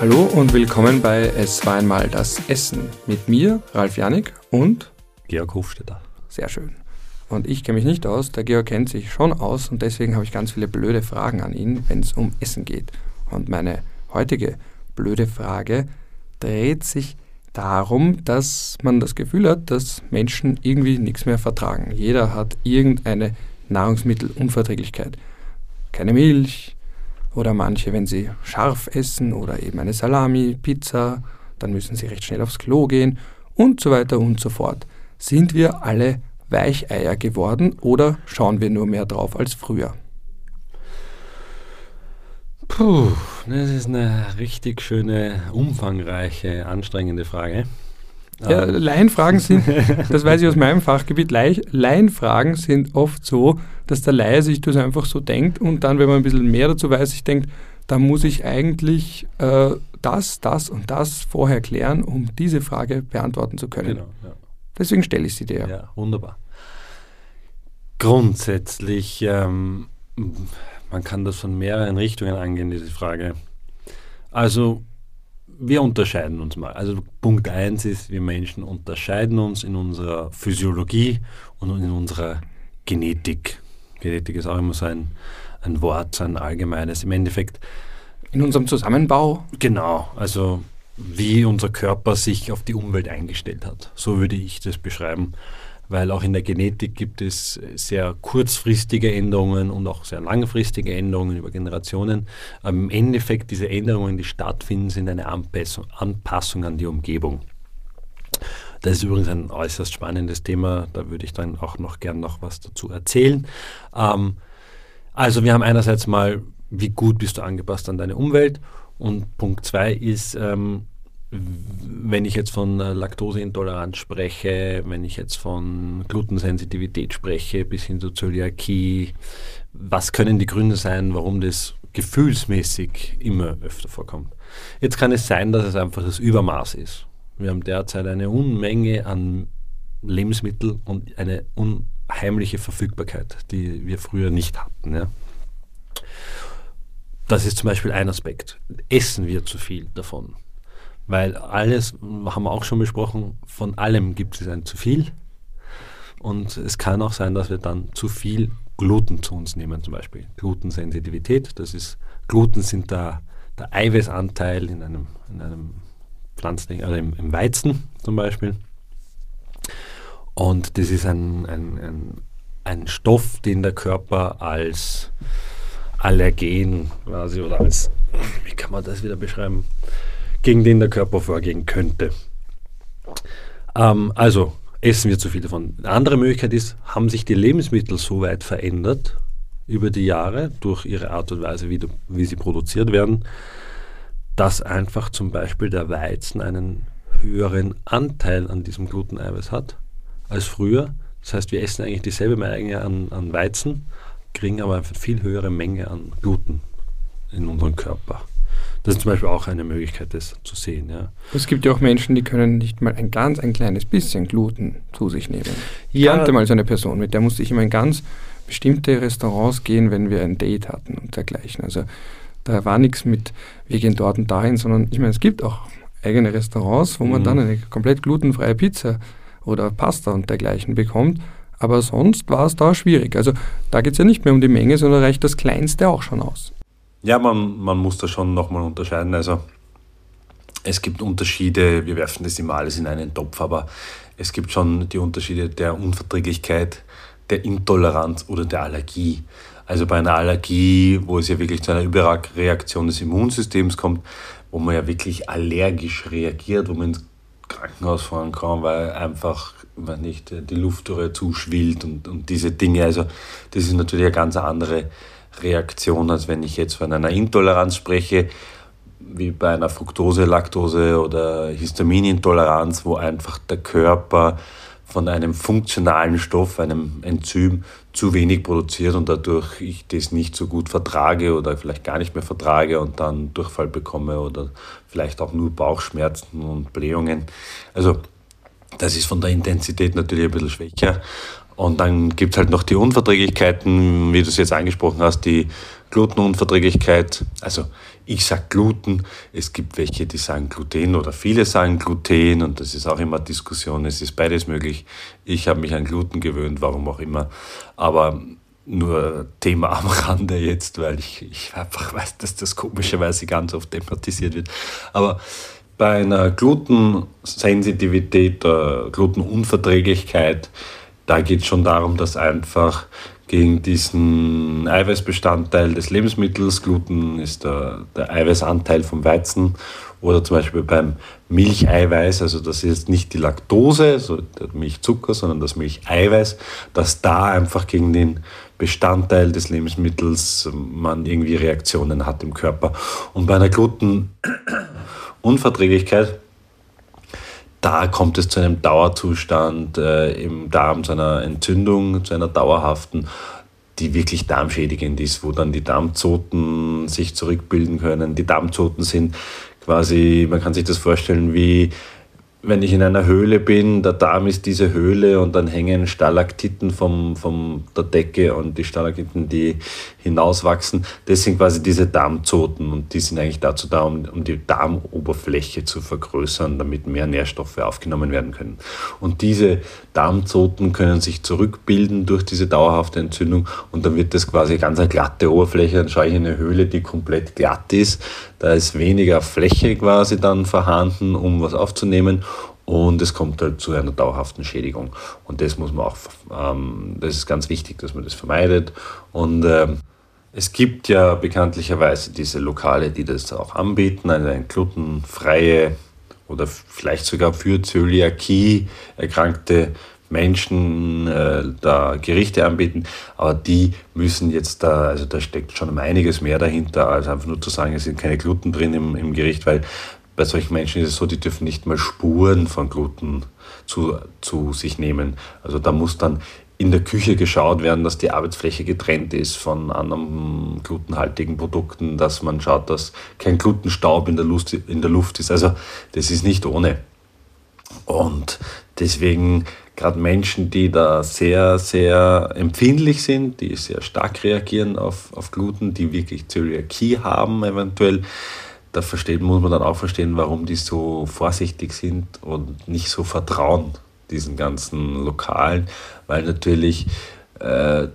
Hallo und willkommen bei Es war einmal das Essen. Mit mir, Ralf Janik und Georg Hofstetter. Sehr schön. Und ich kenne mich nicht aus, der Georg kennt sich schon aus und deswegen habe ich ganz viele blöde Fragen an ihn, wenn es um Essen geht. Und meine heutige blöde Frage dreht sich darum, dass man das Gefühl hat, dass Menschen irgendwie nichts mehr vertragen. Jeder hat irgendeine Nahrungsmittelunverträglichkeit. Keine Milch oder manche, wenn sie scharf essen oder eben eine Salami, Pizza, dann müssen sie recht schnell aufs Klo gehen und so weiter und so fort. Sind wir alle Weicheier geworden oder schauen wir nur mehr drauf als früher? Puh, das ist eine richtig schöne, umfangreiche, anstrengende Frage. Ja, ähm. Laienfragen sind, das weiß ich aus meinem Fachgebiet, Laienfragen sind oft so, dass der Laie sich das einfach so denkt und dann, wenn man ein bisschen mehr dazu weiß, sich denkt, da muss ich eigentlich äh, das, das und das vorher klären, um diese Frage beantworten zu können. Genau, ja. Deswegen stelle ich sie dir. Ja, wunderbar. Grundsätzlich ähm, man kann das von mehreren Richtungen angehen, diese Frage. Also, wir unterscheiden uns mal. Also, Punkt 1 ist, wir Menschen unterscheiden uns in unserer Physiologie und in unserer Genetik. Genetik ist auch immer so ein, ein Wort, so ein allgemeines. Im Endeffekt. In unserem Zusammenbau? Genau. Also, wie unser Körper sich auf die Umwelt eingestellt hat. So würde ich das beschreiben weil auch in der Genetik gibt es sehr kurzfristige Änderungen und auch sehr langfristige Änderungen über Generationen. Im Endeffekt diese Änderungen, die stattfinden, sind eine Anpassung, Anpassung an die Umgebung. Das ist übrigens ein äußerst spannendes Thema, da würde ich dann auch noch gern noch was dazu erzählen. Ähm, also wir haben einerseits mal, wie gut bist du angepasst an deine Umwelt und Punkt zwei ist, ähm, wenn ich jetzt von Laktoseintoleranz spreche, wenn ich jetzt von Glutensensitivität spreche, bis hin zu Zöliakie, was können die Gründe sein, warum das gefühlsmäßig immer öfter vorkommt? Jetzt kann es sein, dass es einfach das Übermaß ist. Wir haben derzeit eine Unmenge an Lebensmitteln und eine unheimliche Verfügbarkeit, die wir früher nicht hatten. Ja. Das ist zum Beispiel ein Aspekt. Essen wir zu viel davon? Weil alles, haben wir auch schon besprochen, von allem gibt es ein zu viel. Und es kann auch sein, dass wir dann zu viel Gluten zu uns nehmen, zum Beispiel. Glutensensitivität, das ist, Gluten sind da der Eiweißanteil in einem, in einem Pflanzen, also im, im, Weizen zum Beispiel. Und das ist ein, ein, ein, ein Stoff, den der Körper als Allergen quasi oder als, wie kann man das wieder beschreiben? Gegen den der Körper vorgehen könnte. Ähm, also essen wir zu viel davon. Eine andere Möglichkeit ist, haben sich die Lebensmittel so weit verändert über die Jahre durch ihre Art und Weise, wie, wie sie produziert werden, dass einfach zum Beispiel der Weizen einen höheren Anteil an diesem Gluteneiweiß hat als früher. Das heißt, wir essen eigentlich dieselbe Menge an, an Weizen, kriegen aber eine viel höhere Menge an Gluten in unseren Körper. Das ist zum Beispiel auch eine Möglichkeit, das zu sehen. Ja. Es gibt ja auch Menschen, die können nicht mal ein ganz ein kleines bisschen Gluten zu sich nehmen. Ich ja. kannte mal so eine Person, mit der musste ich immer in ganz bestimmte Restaurants gehen, wenn wir ein Date hatten und dergleichen. Also da war nichts mit, wir gehen dort und dahin, sondern ich meine, es gibt auch eigene Restaurants, wo man mhm. dann eine komplett glutenfreie Pizza oder Pasta und dergleichen bekommt. Aber sonst war es da schwierig. Also da geht es ja nicht mehr um die Menge, sondern reicht das Kleinste auch schon aus. Ja, man, man muss da schon nochmal unterscheiden. Also es gibt Unterschiede, wir werfen das immer alles in einen Topf, aber es gibt schon die Unterschiede der Unverträglichkeit, der Intoleranz oder der Allergie. Also bei einer Allergie, wo es ja wirklich zu einer Überreaktion des Immunsystems kommt, wo man ja wirklich allergisch reagiert, wo man ins Krankenhaus fahren kann, weil einfach wenn nicht, die Luftröhre zuschwillt und, und diese Dinge. Also das ist natürlich eine ganz andere Reaktion, als wenn ich jetzt von einer Intoleranz spreche, wie bei einer Fructose, Laktose oder Histaminintoleranz, wo einfach der Körper von einem funktionalen Stoff, einem Enzym, zu wenig produziert und dadurch ich das nicht so gut vertrage oder vielleicht gar nicht mehr vertrage und dann Durchfall bekomme oder vielleicht auch nur Bauchschmerzen und Blähungen. Also das ist von der Intensität natürlich ein bisschen schwächer und dann gibt es halt noch die Unverträglichkeiten, wie du es jetzt angesprochen hast, die Glutenunverträglichkeit, also ich sage Gluten, es gibt welche, die sagen Gluten oder viele sagen Gluten und das ist auch immer Diskussion, es ist beides möglich. Ich habe mich an Gluten gewöhnt, warum auch immer, aber nur Thema am Rande jetzt, weil ich, ich einfach weiß, dass das komischerweise ganz oft thematisiert wird. Aber bei einer Glutensensitivität, äh, Glutenunverträglichkeit, da geht es schon darum, dass einfach gegen diesen Eiweißbestandteil des Lebensmittels, Gluten ist der, der Eiweißanteil vom Weizen, oder zum Beispiel beim Milcheiweiß, also das ist nicht die Laktose, also der Milchzucker, sondern das Milcheiweiß, dass da einfach gegen den Bestandteil des Lebensmittels man irgendwie Reaktionen hat im Körper. Und bei einer Glutenunverträglichkeit, da kommt es zu einem Dauerzustand äh, im Darm, zu einer Entzündung, zu einer dauerhaften, die wirklich darmschädigend ist, wo dann die Darmzoten sich zurückbilden können. Die Darmzoten sind quasi, man kann sich das vorstellen wie wenn ich in einer Höhle bin, der Darm ist diese Höhle und dann hängen Stalaktiten vom, vom der Decke und die Stalaktiten, die hinauswachsen, das sind quasi diese Darmzoten und die sind eigentlich dazu da, um, um die Darmoberfläche zu vergrößern, damit mehr Nährstoffe aufgenommen werden können. Und diese Darmzoten können sich zurückbilden durch diese dauerhafte Entzündung und dann wird das quasi ganz eine glatte Oberfläche. Dann schaue ich in eine Höhle, die komplett glatt ist. Da ist weniger Fläche quasi dann vorhanden, um was aufzunehmen und es kommt halt zu einer dauerhaften Schädigung. Und das muss man auch, ähm, das ist ganz wichtig, dass man das vermeidet. Und ähm, es gibt ja bekanntlicherweise diese Lokale, die das auch anbieten, eine glutenfreie oder vielleicht sogar für Zöliakie erkrankte Menschen äh, da Gerichte anbieten, aber die müssen jetzt da, also da steckt schon einiges mehr dahinter, als einfach nur zu sagen, es sind keine Gluten drin im, im Gericht, weil bei solchen Menschen ist es so, die dürfen nicht mal Spuren von Gluten zu, zu sich nehmen. Also da muss dann in der Küche geschaut werden, dass die Arbeitsfläche getrennt ist von anderen glutenhaltigen Produkten, dass man schaut, dass kein Glutenstaub in der, Luft, in der Luft ist. Also das ist nicht ohne. Und deswegen gerade Menschen, die da sehr, sehr empfindlich sind, die sehr stark reagieren auf, auf Gluten, die wirklich Zöliakie haben eventuell, da versteht, muss man dann auch verstehen, warum die so vorsichtig sind und nicht so vertrauen diesen ganzen Lokalen, weil natürlich äh,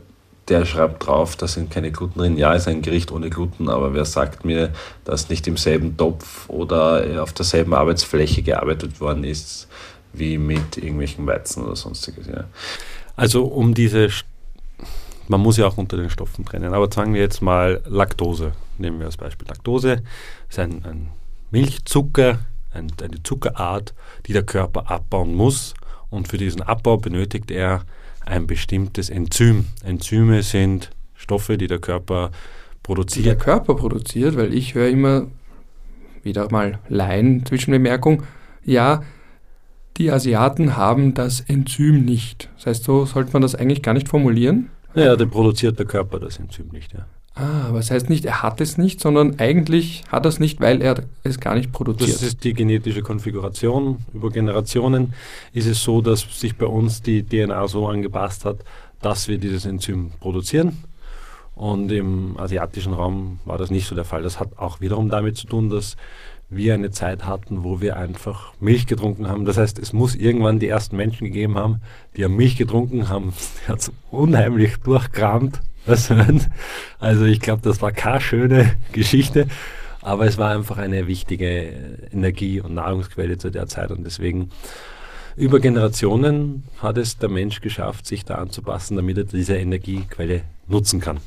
der schreibt drauf, da sind keine Gluten drin. Ja, ist ein Gericht ohne Gluten, aber wer sagt mir, dass nicht im selben Topf oder auf derselben Arbeitsfläche gearbeitet worden ist, wie mit irgendwelchen Weizen oder sonstiges. Ja. Also um diese, man muss ja auch unter den Stoffen trennen, aber sagen wir jetzt mal Laktose. Nehmen wir als Beispiel Laktose, ist ein, ein Milchzucker, ein, eine Zuckerart, die der Körper abbauen muss und für diesen Abbau benötigt er ein bestimmtes Enzym. Enzyme sind Stoffe, die der Körper produziert. Die der Körper produziert, weil ich höre immer, wieder mal Laien Zwischenbemerkung, ja, die Asiaten haben das Enzym nicht. Das heißt, so sollte man das eigentlich gar nicht formulieren. Ja, dann produziert der Körper das Enzym nicht, ja. Ah, aber das heißt nicht, er hat es nicht, sondern eigentlich hat er es nicht, weil er es gar nicht produziert. Das ist die genetische Konfiguration. Über Generationen ist es so, dass sich bei uns die DNA so angepasst hat, dass wir dieses Enzym produzieren. Und im asiatischen Raum war das nicht so der Fall. Das hat auch wiederum damit zu tun, dass wir eine Zeit hatten, wo wir einfach Milch getrunken haben. Das heißt, es muss irgendwann die ersten Menschen gegeben haben, die haben Milch getrunken haben, hat unheimlich durchkramt. Also ich glaube, das war keine schöne Geschichte, aber es war einfach eine wichtige Energie- und Nahrungsquelle zu der Zeit und deswegen über Generationen hat es der Mensch geschafft, sich da anzupassen, damit er diese Energiequelle nutzen kann.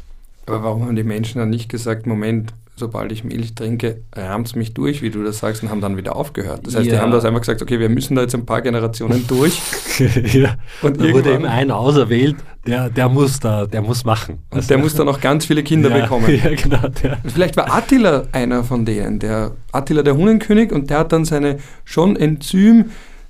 Aber warum haben die Menschen dann nicht gesagt, Moment, sobald ich Milch trinke, rahmt es mich durch, wie du das sagst, und haben dann wieder aufgehört. Das heißt, ja. die haben das einmal gesagt, okay, wir müssen da jetzt ein paar Generationen durch. ja. Und da wurde eben ein auserwählt, der, der muss da, der muss machen. Und also, der muss dann noch ganz viele Kinder ja, bekommen. Ja, genau. Der. Vielleicht war Attila einer von denen, der Attila der Hunenkönig, und der hat dann seine schon Enzym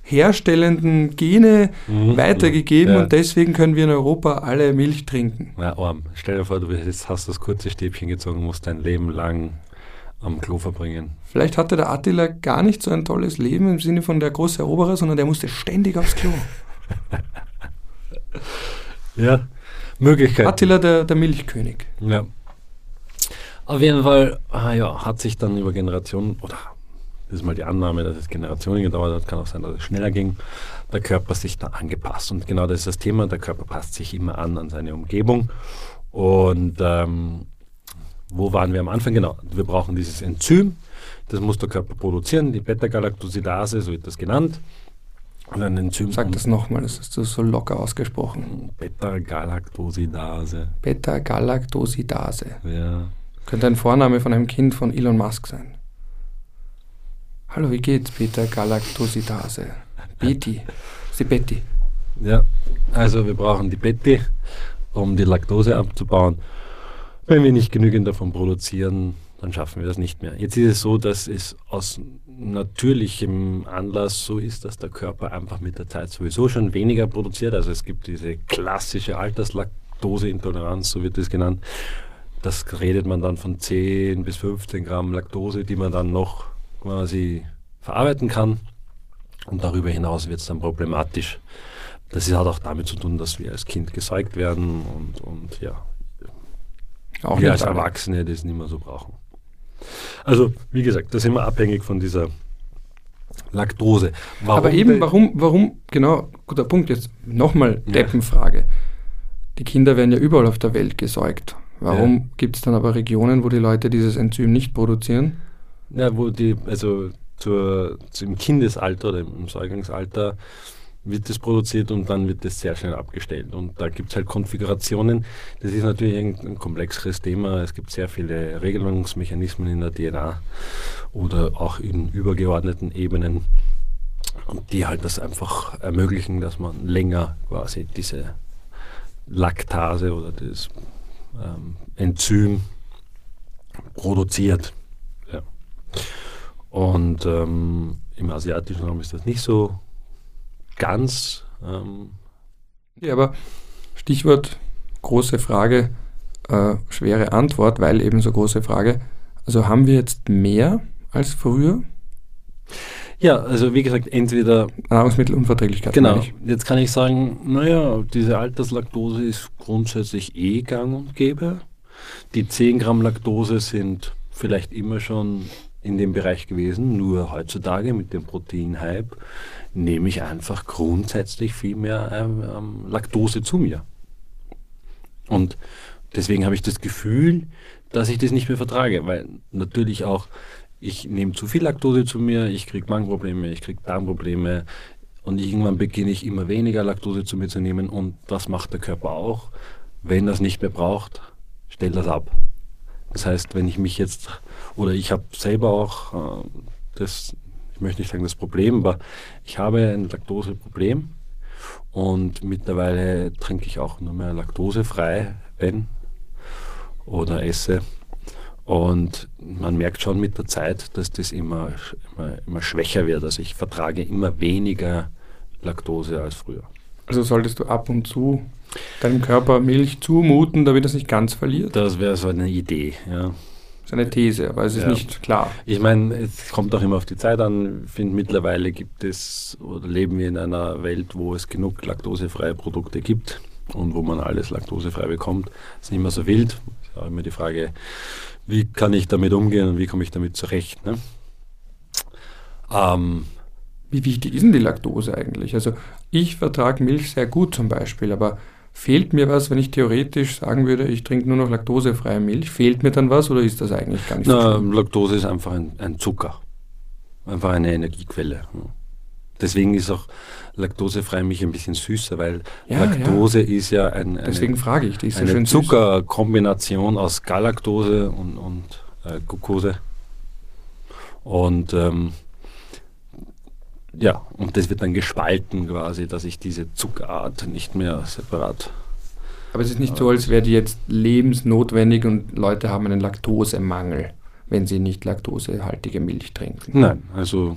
herstellenden Gene mhm, weitergegeben ja. und deswegen können wir in Europa alle Milch trinken. Ja, arm. Stell dir vor, du jetzt hast das kurze Stäbchen gezogen, musst dein Leben lang am Klo verbringen. Vielleicht hatte der Attila gar nicht so ein tolles Leben im Sinne von der große Eroberer, sondern der musste ständig aufs Klo. ja, Möglichkeit. Attila der, der Milchkönig. Ja. Auf jeden Fall ah ja, hat sich dann über Generationen, oder das ist mal die Annahme, dass es Generationen gedauert hat, kann auch sein, dass es schneller ging, der Körper sich da angepasst. Und genau das ist das Thema, der Körper passt sich immer an an seine Umgebung. Und ähm, wo waren wir am Anfang? Genau, wir brauchen dieses Enzym, das muss der Körper produzieren, die Beta-Galactosidase, so wird das genannt. Und ein Enzym. Sag das nochmal, das du so locker ausgesprochen. Beta-Galactosidase. Beta-Galactosidase. Ja. Könnte ein Vorname von einem Kind von Elon Musk sein. Hallo, wie geht's, Beta-Galactosidase? Betty. Ist die Betty. Ja, also wir brauchen die Betty, um die Laktose abzubauen. Wenn wir nicht genügend davon produzieren, dann schaffen wir das nicht mehr. Jetzt ist es so, dass es aus natürlichem Anlass so ist, dass der Körper einfach mit der Zeit sowieso schon weniger produziert. Also es gibt diese klassische Alterslaktoseintoleranz, so wird es genannt. Das redet man dann von 10 bis 15 Gramm Laktose, die man dann noch quasi verarbeiten kann. Und darüber hinaus wird es dann problematisch. Das hat auch damit zu tun, dass wir als Kind gesäugt werden und, und ja, auch wir als Erwachsene das nicht mehr so brauchen. Also, wie gesagt, das ist immer abhängig von dieser Laktose. Warum Aber eben, warum, warum, genau, guter Punkt jetzt, nochmal Deppenfrage. Ja. Die Kinder werden ja überall auf der Welt gesäugt. Warum ja. gibt es dann aber Regionen, wo die Leute dieses Enzym nicht produzieren? Ja, wo die, also zur, zum Kindesalter oder im Säuglingsalter wird das produziert und dann wird das sehr schnell abgestellt. Und da gibt es halt Konfigurationen. Das ist natürlich ein, ein, komplexeres Thema. Es gibt sehr viele Regelungsmechanismen in der DNA oder auch in übergeordneten Ebenen, die halt das einfach ermöglichen, dass man länger quasi diese Laktase oder das ähm, Enzym produziert. Und ähm, im asiatischen Raum ist das nicht so ganz. Ähm ja, aber Stichwort große Frage, äh, schwere Antwort, weil eben so große Frage. Also haben wir jetzt mehr als früher? Ja, also wie gesagt, entweder Nahrungsmittelunverträglichkeit. Genau. Jetzt kann ich sagen, naja, diese Alterslaktose ist grundsätzlich eh gang und gäbe. Die 10 Gramm Laktose sind vielleicht immer schon in dem Bereich gewesen, nur heutzutage mit dem Proteinhype nehme ich einfach grundsätzlich viel mehr ähm, ähm, Laktose zu mir. Und deswegen habe ich das Gefühl, dass ich das nicht mehr vertrage, weil natürlich auch ich nehme zu viel Laktose zu mir, ich kriege Magenprobleme, ich kriege Darmprobleme und irgendwann beginne ich immer weniger Laktose zu mir zu nehmen und das macht der Körper auch. Wenn es nicht mehr braucht, stellt das ab. Das heißt, wenn ich mich jetzt, oder ich habe selber auch äh, das ich möchte nicht sagen das Problem, aber ich habe ein Laktoseproblem und mittlerweile trinke ich auch nur mehr laktosefrei, wenn oder esse. Und man merkt schon mit der Zeit, dass das immer, immer, immer schwächer wird. Also ich vertrage immer weniger Laktose als früher. Also solltest du ab und zu deinem Körper Milch zumuten, damit es nicht ganz verliert? Das wäre so eine Idee, ja ist eine These, aber es ist ja. nicht klar. Ich meine, es kommt auch immer auf die Zeit an. Ich finde, mittlerweile gibt es oder leben wir in einer Welt, wo es genug laktosefreie Produkte gibt und wo man alles laktosefrei bekommt. Das ist nicht mehr so wild. Es ist auch immer die Frage, wie kann ich damit umgehen und wie komme ich damit zurecht. Ne? Ähm, wie wichtig ist denn die Laktose eigentlich? Also ich vertrage Milch sehr gut zum Beispiel, aber Fehlt mir was, wenn ich theoretisch sagen würde, ich trinke nur noch laktosefreie Milch? Fehlt mir dann was oder ist das eigentlich gar nicht Na, so Laktose ist einfach ein, ein, Zucker. Einfach eine Energiequelle. Deswegen ist auch laktosefreie Milch ein bisschen süßer, weil ja, Laktose ja. ist ja ein, eine, Deswegen frage ich, die ist eine Zuckerkombination aus Galaktose und, und äh, Glucose. Und ähm, ja, und das wird dann gespalten quasi, dass ich diese Zuckerart nicht mehr separat. Aber es ist nicht so, als wäre die jetzt lebensnotwendig und Leute haben einen Laktosemangel, wenn sie nicht laktosehaltige Milch trinken. Nein, also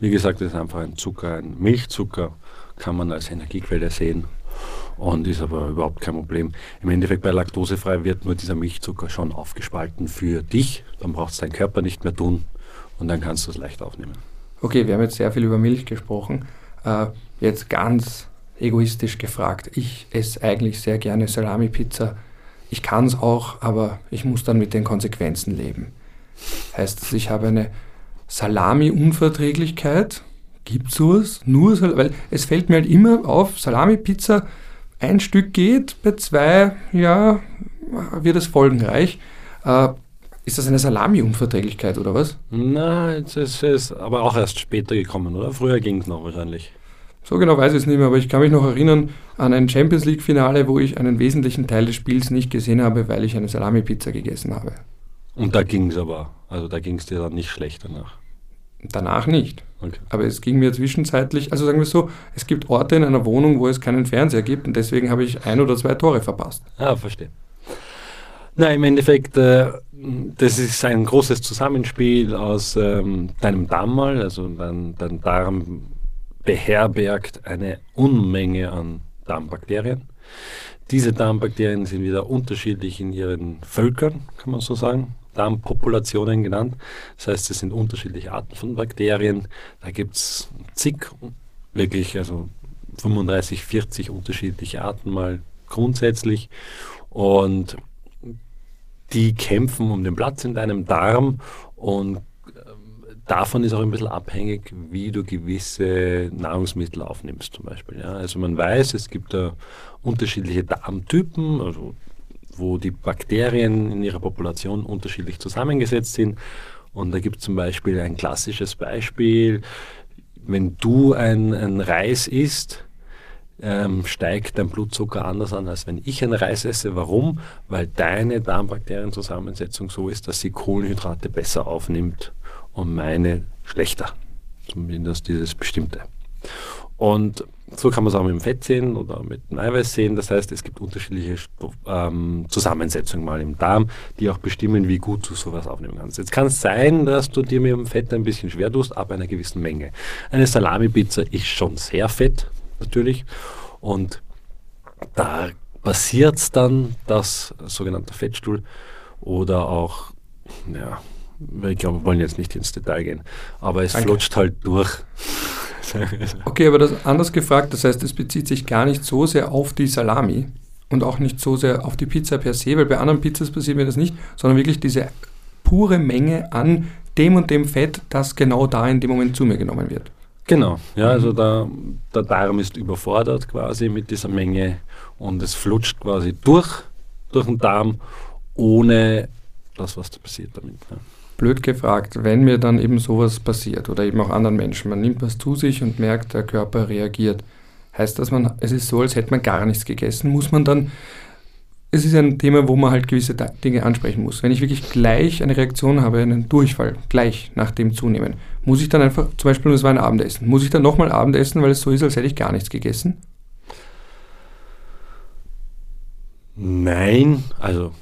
wie gesagt, das ist einfach ein Zucker, ein Milchzucker kann man als Energiequelle sehen und ist aber überhaupt kein Problem. Im Endeffekt bei laktosefrei wird nur dieser Milchzucker schon aufgespalten für dich, dann braucht es dein Körper nicht mehr tun und dann kannst du es leicht aufnehmen. Okay, wir haben jetzt sehr viel über Milch gesprochen. Äh, jetzt ganz egoistisch gefragt. Ich esse eigentlich sehr gerne Salami-Pizza ich kann es auch, aber ich muss dann mit den Konsequenzen leben. Heißt ich habe eine Salami-Unverträglichkeit? Gibt es sowas? Nur Sal weil es fällt mir halt immer auf, Salami-Pizza, ein Stück geht, bei zwei, ja, wird es folgenreich. Äh, ist das eine Salami-Unverträglichkeit oder was? Nein, es ist aber auch erst später gekommen, oder? Früher ging es noch wahrscheinlich. So genau weiß ich es nicht mehr, aber ich kann mich noch erinnern an ein Champions League-Finale, wo ich einen wesentlichen Teil des Spiels nicht gesehen habe, weil ich eine Salami-Pizza gegessen habe. Und da ging es aber, also da ging es dir dann nicht schlecht danach. Danach nicht. Okay. Aber es ging mir zwischenzeitlich, also sagen wir so, es gibt Orte in einer Wohnung, wo es keinen Fernseher gibt und deswegen habe ich ein oder zwei Tore verpasst. Ah, verstehe. Na, im Endeffekt, äh, das ist ein großes Zusammenspiel aus ähm, deinem Darm mal, also dein, dein Darm beherbergt eine Unmenge an Darmbakterien. Diese Darmbakterien sind wieder unterschiedlich in ihren Völkern, kann man so sagen. Darmpopulationen genannt. Das heißt, es sind unterschiedliche Arten von Bakterien. Da gibt es zig, wirklich, also 35, 40 unterschiedliche Arten mal grundsätzlich. Und die kämpfen um den Platz in deinem Darm und davon ist auch ein bisschen abhängig, wie du gewisse Nahrungsmittel aufnimmst zum Beispiel. Ja. Also man weiß, es gibt da unterschiedliche Darmtypen, also wo die Bakterien in ihrer Population unterschiedlich zusammengesetzt sind. Und da gibt es zum Beispiel ein klassisches Beispiel, wenn du ein, ein Reis isst, ähm, steigt dein Blutzucker anders an, als wenn ich einen Reis esse. Warum? Weil deine Darmbakterienzusammensetzung so ist, dass sie Kohlenhydrate besser aufnimmt und meine schlechter. Zumindest dieses Bestimmte. Und so kann man es auch mit dem Fett sehen oder mit dem Eiweiß sehen. Das heißt, es gibt unterschiedliche ähm, Zusammensetzungen mal im Darm, die auch bestimmen, wie gut du sowas aufnehmen kannst. Jetzt kann es sein, dass du dir mit dem Fett ein bisschen schwer tust, ab einer gewissen Menge. Eine Salami-Pizza ist schon sehr fett, natürlich. Und da passiert es dann, dass sogenannter Fettstuhl oder auch ja, ich glaube, wir wollen jetzt nicht ins Detail gehen, aber es Danke. flutscht halt durch. okay, aber das anders gefragt, das heißt, es bezieht sich gar nicht so sehr auf die Salami und auch nicht so sehr auf die Pizza per se, weil bei anderen Pizzas passiert mir das nicht, sondern wirklich diese pure Menge an dem und dem Fett, das genau da in dem Moment zu mir genommen wird. Genau, ja, also der, der Darm ist überfordert quasi mit dieser Menge und es flutscht quasi durch, durch den Darm, ohne das, was da passiert damit. Ja blöd gefragt, wenn mir dann eben sowas passiert oder eben auch anderen Menschen, man nimmt was zu sich und merkt, der Körper reagiert, heißt das, man, es ist so, als hätte man gar nichts gegessen, muss man dann, es ist ein Thema, wo man halt gewisse Dinge ansprechen muss. Wenn ich wirklich gleich eine Reaktion habe, einen Durchfall, gleich nach dem Zunehmen, muss ich dann einfach, zum Beispiel, es war ein Abendessen, muss ich dann nochmal Abendessen, weil es so ist, als hätte ich gar nichts gegessen? Nein, also.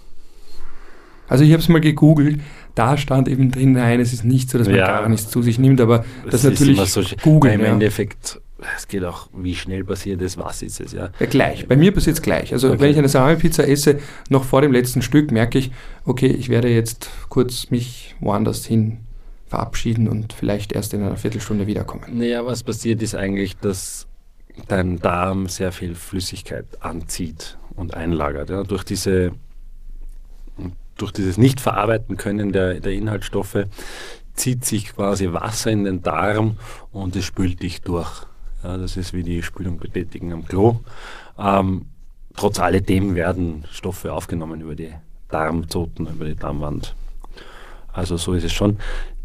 Also ich habe es mal gegoogelt, da stand eben drin, nein, es ist nicht so, dass man ja, gar nichts zu sich nimmt, aber das, das natürlich so, googeln. Im ja. Endeffekt, es geht auch, wie schnell passiert es, was ist es, ja. ja gleich, bei mir passiert es gleich. Also okay. wenn ich eine Salami-Pizza esse, noch vor dem letzten Stück merke ich, okay, ich werde jetzt kurz mich woanders hin verabschieden und vielleicht erst in einer Viertelstunde wiederkommen. Naja, was passiert ist eigentlich, dass dein Darm sehr viel Flüssigkeit anzieht und einlagert. Ja, durch diese durch dieses Nicht-Verarbeiten können der, der Inhaltsstoffe zieht sich quasi Wasser in den Darm und es spült dich durch. Ja, das ist wie die Spülung betätigen am Klo. Ähm, trotz alledem werden Stoffe aufgenommen über die Darmzoten, über die Darmwand. Also so ist es schon.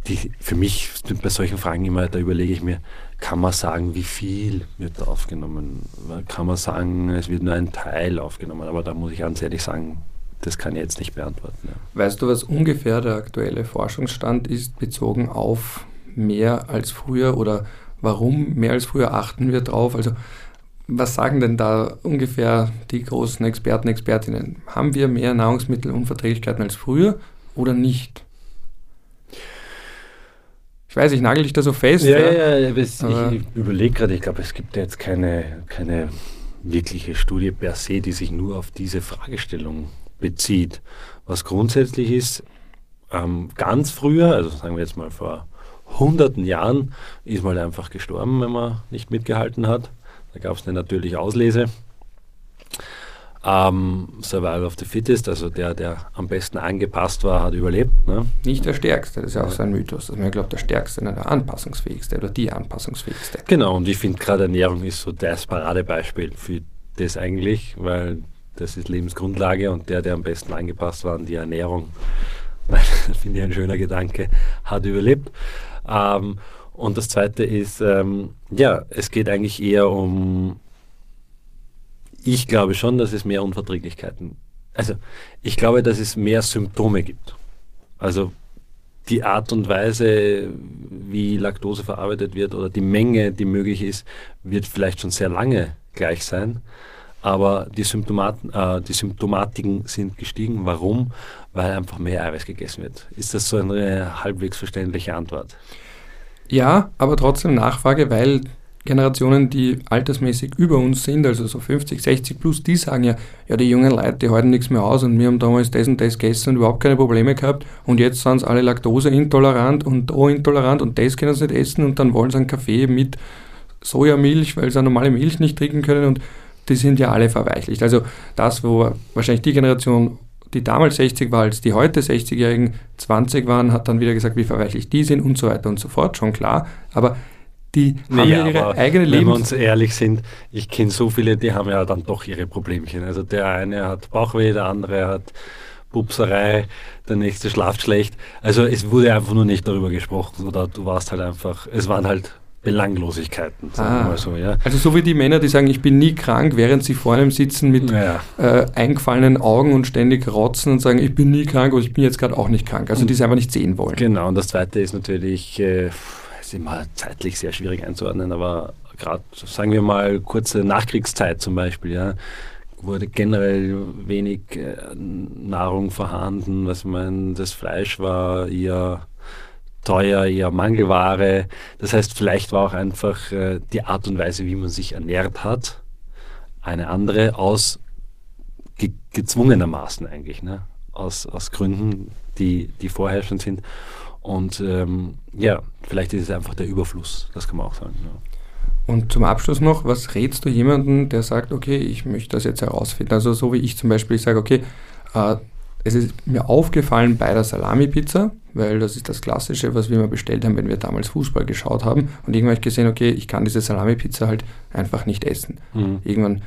Die, für mich sind bei solchen Fragen immer, da überlege ich mir, kann man sagen, wie viel wird da aufgenommen? Kann man sagen, es wird nur ein Teil aufgenommen? Aber da muss ich ganz ehrlich sagen, das kann ich jetzt nicht beantworten. Ja. Weißt du, was ungefähr der aktuelle Forschungsstand ist, bezogen auf mehr als früher oder warum mehr als früher achten wir drauf? Also was sagen denn da ungefähr die großen Experten, Expertinnen? Haben wir mehr Nahrungsmittelunverträglichkeiten als früher oder nicht? Ich weiß, ich nagel dich da so fest. Ja, ja, ja ich überlege gerade, ich glaube, es gibt ja jetzt keine, keine wirkliche Studie per se, die sich nur auf diese Fragestellung bezieht. Was grundsätzlich ist, ähm, ganz früher, also sagen wir jetzt mal vor hunderten Jahren, ist mal einfach gestorben, wenn man nicht mitgehalten hat. Da gab es eine natürliche Auslese. Ähm, Survival of the Fittest, also der, der am besten angepasst war, hat überlebt. Ne? Nicht der Stärkste, das ist ja auch so ein Mythos, dass man glaubt, der Stärkste, ne, der Anpassungsfähigste oder die Anpassungsfähigste. Genau, und ich finde gerade Ernährung ist so das Paradebeispiel für das eigentlich, weil das ist Lebensgrundlage und der, der am besten angepasst war an die Ernährung, das finde ich ein schöner Gedanke, hat überlebt. Ähm, und das zweite ist, ähm, ja, es geht eigentlich eher um ich glaube schon, dass es mehr Unverträglichkeiten, also ich glaube, dass es mehr Symptome gibt. Also die Art und Weise, wie Laktose verarbeitet wird oder die Menge, die möglich ist, wird vielleicht schon sehr lange gleich sein. Aber die, Symptomaten, äh, die Symptomatiken sind gestiegen. Warum? Weil einfach mehr Eiweiß gegessen wird. Ist das so eine halbwegs verständliche Antwort? Ja, aber trotzdem Nachfrage, weil Generationen, die altersmäßig über uns sind, also so 50, 60 plus, die sagen ja, ja, die jungen Leute, die halten nichts mehr aus und wir haben damals das und das gegessen und überhaupt keine Probleme gehabt und jetzt sind sie alle laktoseintolerant und da intolerant und das können sie nicht essen und dann wollen sie einen Kaffee mit Sojamilch, weil sie eine normale Milch nicht trinken können und die sind ja alle verweichlicht. Also das, wo wahrscheinlich die Generation die damals 60 war, als die heute 60-Jährigen 20 waren, hat dann wieder gesagt, wie verweichlicht die sind und so weiter und so fort, schon klar. Aber die naja, haben ja ihre eigene Lebens... Wenn wir uns ehrlich sind, ich kenne so viele, die haben ja dann doch ihre Problemchen. Also der eine hat Bauchweh, der andere hat Pupserei, der nächste schlaft schlecht. Also es wurde einfach nur nicht darüber gesprochen oder du warst halt einfach, es waren halt Belanglosigkeiten, sagen ah, wir mal so. Ja. Also so wie die Männer, die sagen, ich bin nie krank, während sie vor einem sitzen mit ja. äh, eingefallenen Augen und ständig rotzen und sagen, ich bin nie krank oder ich bin jetzt gerade auch nicht krank. Also die es einfach nicht sehen wollen. Genau, und das Zweite ist natürlich... Äh, ist immer zeitlich sehr schwierig einzuordnen, aber gerade, sagen wir mal, kurze Nachkriegszeit zum Beispiel, ja, wurde generell wenig äh, Nahrung vorhanden. Was ich meine, das Fleisch war eher teuer, eher Mangelware. Das heißt, vielleicht war auch einfach äh, die Art und Weise, wie man sich ernährt hat, eine andere aus ge gezwungenermaßen eigentlich, ne? aus, aus Gründen, die, die vorherrschend sind. Und ähm, ja, vielleicht ist es einfach der Überfluss, das kann man auch sagen. Ja. Und zum Abschluss noch, was rätst du jemandem, der sagt, okay, ich möchte das jetzt herausfinden? Also so wie ich zum Beispiel sage, okay, äh, es ist mir aufgefallen bei der Salami-Pizza, weil das ist das Klassische, was wir immer bestellt haben, wenn wir damals Fußball geschaut haben. Und irgendwann habe ich gesehen, okay, ich kann diese Salami-Pizza halt einfach nicht essen. Mhm. Irgendwann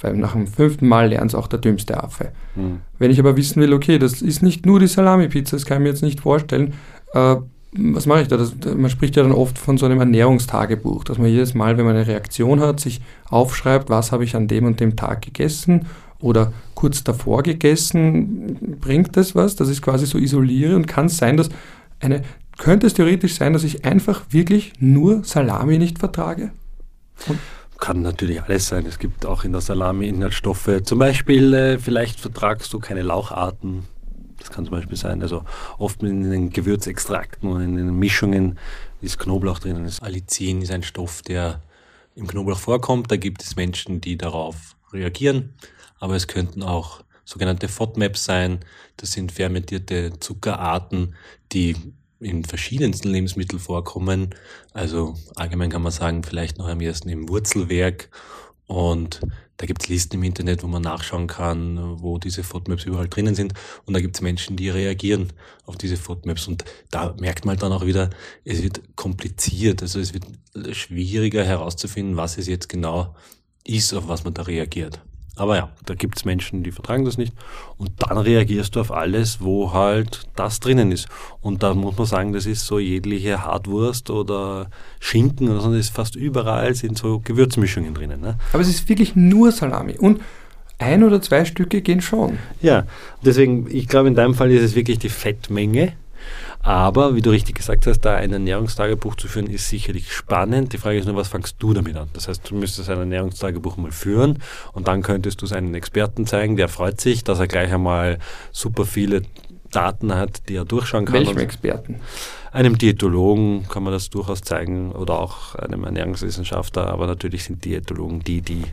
weil nach dem fünften Mal lernt es auch der dümmste Affe. Mhm. Wenn ich aber wissen will, okay, das ist nicht nur die Salami-Pizza, das kann ich mir jetzt nicht vorstellen, äh, was mache ich da? Das, man spricht ja dann oft von so einem Ernährungstagebuch, dass man jedes Mal, wenn man eine Reaktion hat, sich aufschreibt, was habe ich an dem und dem Tag gegessen oder kurz davor gegessen. Bringt das was? Das ist quasi so isolierend. Kann es sein, dass eine, könnte es theoretisch sein, dass ich einfach wirklich nur Salami nicht vertrage? Und kann natürlich alles sein. Es gibt auch in der Salami Inhaltsstoffe. Zum Beispiel, äh, vielleicht vertragst du keine Laucharten das kann zum Beispiel sein. Also oft in den Gewürzextrakten und in den Mischungen ist Knoblauch drin. Allicin ist ein Stoff, der im Knoblauch vorkommt. Da gibt es Menschen, die darauf reagieren. Aber es könnten auch sogenannte FODMAPs sein. Das sind fermentierte Zuckerarten, die in verschiedensten Lebensmitteln vorkommen. Also allgemein kann man sagen, vielleicht noch am ersten im Wurzelwerk und da gibt es Listen im Internet, wo man nachschauen kann, wo diese FODMAPs überall drinnen sind. Und da gibt es Menschen, die reagieren auf diese FODMAPs. Und da merkt man dann auch wieder, es wird kompliziert. Also es wird schwieriger herauszufinden, was es jetzt genau ist, auf was man da reagiert. Aber ja, da gibt es Menschen, die vertragen das nicht. Und dann reagierst du auf alles, wo halt das drinnen ist. Und da muss man sagen, das ist so jegliche Hartwurst oder Schinken oder so, das ist fast überall sind so Gewürzmischungen drinnen. Ne? Aber es ist wirklich nur Salami. Und ein oder zwei Stücke gehen schon. Ja, deswegen, ich glaube, in deinem Fall ist es wirklich die Fettmenge aber, wie du richtig gesagt hast, da ein Ernährungstagebuch zu führen, ist sicherlich spannend. Die Frage ist nur, was fangst du damit an? Das heißt, du müsstest ein Ernährungstagebuch mal führen und dann könntest du es einem Experten zeigen, der freut sich, dass er gleich einmal super viele Daten hat, die er durchschauen kann. Welchem Experten? Einem Diätologen kann man das durchaus zeigen oder auch einem Ernährungswissenschaftler, aber natürlich sind Diätologen die, die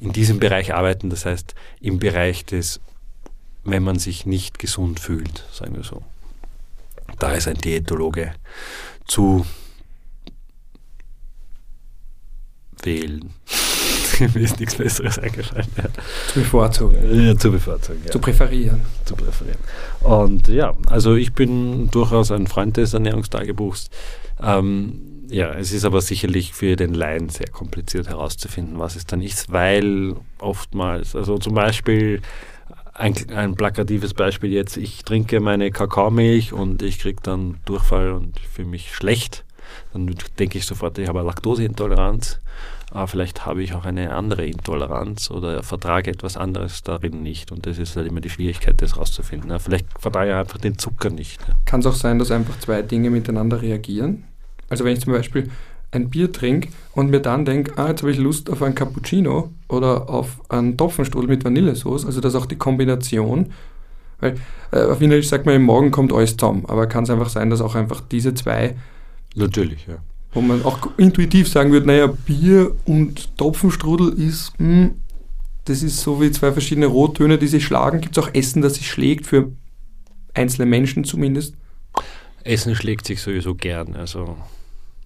in diesem Bereich arbeiten, das heißt im Bereich des, wenn man sich nicht gesund fühlt, sagen wir so da ist ein Diätologe zu wählen. Mir ist nichts Besseres eingefallen. Ja. Zu bevorzugen. Ja, zu bevorzugen. Ja. Zu präferieren. Zu präferieren. Und ja, also ich bin durchaus ein Freund des Ernährungstagebuchs. Ähm, ja, es ist aber sicherlich für den Laien sehr kompliziert herauszufinden, was es dann ist, weil oftmals, also zum Beispiel ein, ein plakatives Beispiel jetzt, ich trinke meine Kakaomilch und ich kriege dann Durchfall und fühle mich schlecht. Dann denke ich sofort, ich habe Laktoseintoleranz. Aber vielleicht habe ich auch eine andere Intoleranz oder vertrage etwas anderes darin nicht. Und das ist halt immer die Schwierigkeit, das rauszufinden. Vielleicht vertrage ich einfach den Zucker nicht. Kann es auch sein, dass einfach zwei Dinge miteinander reagieren? Also wenn ich zum Beispiel ein Bier trinke und mir dann denke, ah, jetzt habe ich Lust auf ein Cappuccino oder auf einen Topfenstrudel mit Vanillesoße, also das ist auch die Kombination, weil äh, auf Wienerisch sagt man, im Morgen kommt alles zusammen, aber kann es einfach sein, dass auch einfach diese zwei Natürlich, ja. Wo man auch intuitiv sagen würde, naja, Bier und Topfenstrudel ist, mh, hm, das ist so wie zwei verschiedene Rottöne, die sich schlagen. Gibt es auch Essen, das sich schlägt, für einzelne Menschen zumindest? Essen schlägt sich sowieso gern. Also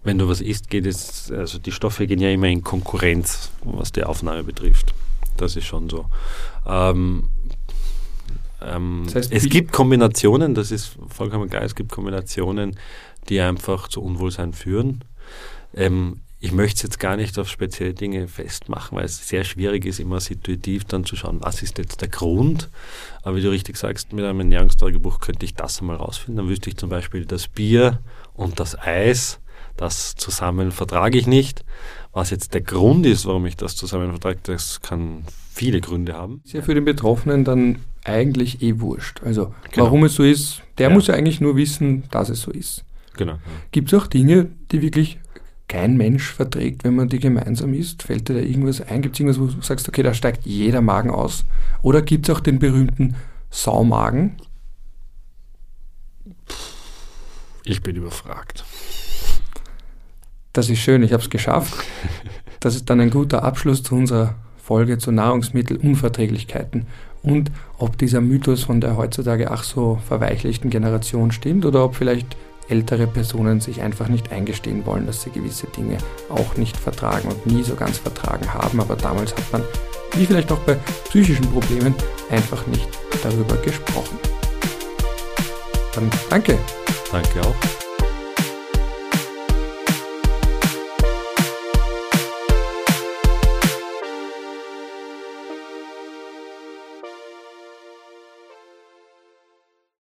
wenn du was isst, geht es, also die Stoffe gehen ja immer in Konkurrenz, was die Aufnahme betrifft. Das ist schon so. Ähm, ähm, das heißt, es gibt Kombinationen, das ist vollkommen geil, es gibt Kombinationen, die einfach zu Unwohlsein führen. Ähm, ich möchte es jetzt gar nicht auf spezielle Dinge festmachen, weil es sehr schwierig ist, immer situativ dann zu schauen, was ist jetzt der Grund. Aber wie du richtig sagst, mit einem Ernährungstagebuch könnte ich das einmal rausfinden. Dann wüsste ich zum Beispiel das Bier und das Eis das zusammen vertrage ich nicht. Was jetzt der Grund ist, warum ich das zusammen vertrage, das kann viele Gründe haben. Ist ja für den Betroffenen dann eigentlich eh wurscht. Also genau. warum es so ist, der ja. muss ja eigentlich nur wissen, dass es so ist. Genau. Gibt es auch Dinge, die wirklich kein Mensch verträgt, wenn man die gemeinsam isst? Fällt dir da irgendwas ein? Gibt es irgendwas, wo du sagst, okay, da steigt jeder Magen aus? Oder gibt es auch den berühmten Saumagen? Ich bin überfragt. Das ist schön, ich habe es geschafft. Das ist dann ein guter Abschluss zu unserer Folge zu Nahrungsmittelunverträglichkeiten und ob dieser Mythos von der heutzutage ach so verweichlichten Generation stimmt oder ob vielleicht ältere Personen sich einfach nicht eingestehen wollen, dass sie gewisse Dinge auch nicht vertragen und nie so ganz vertragen haben. Aber damals hat man, wie vielleicht auch bei psychischen Problemen, einfach nicht darüber gesprochen. Dann danke. Danke auch.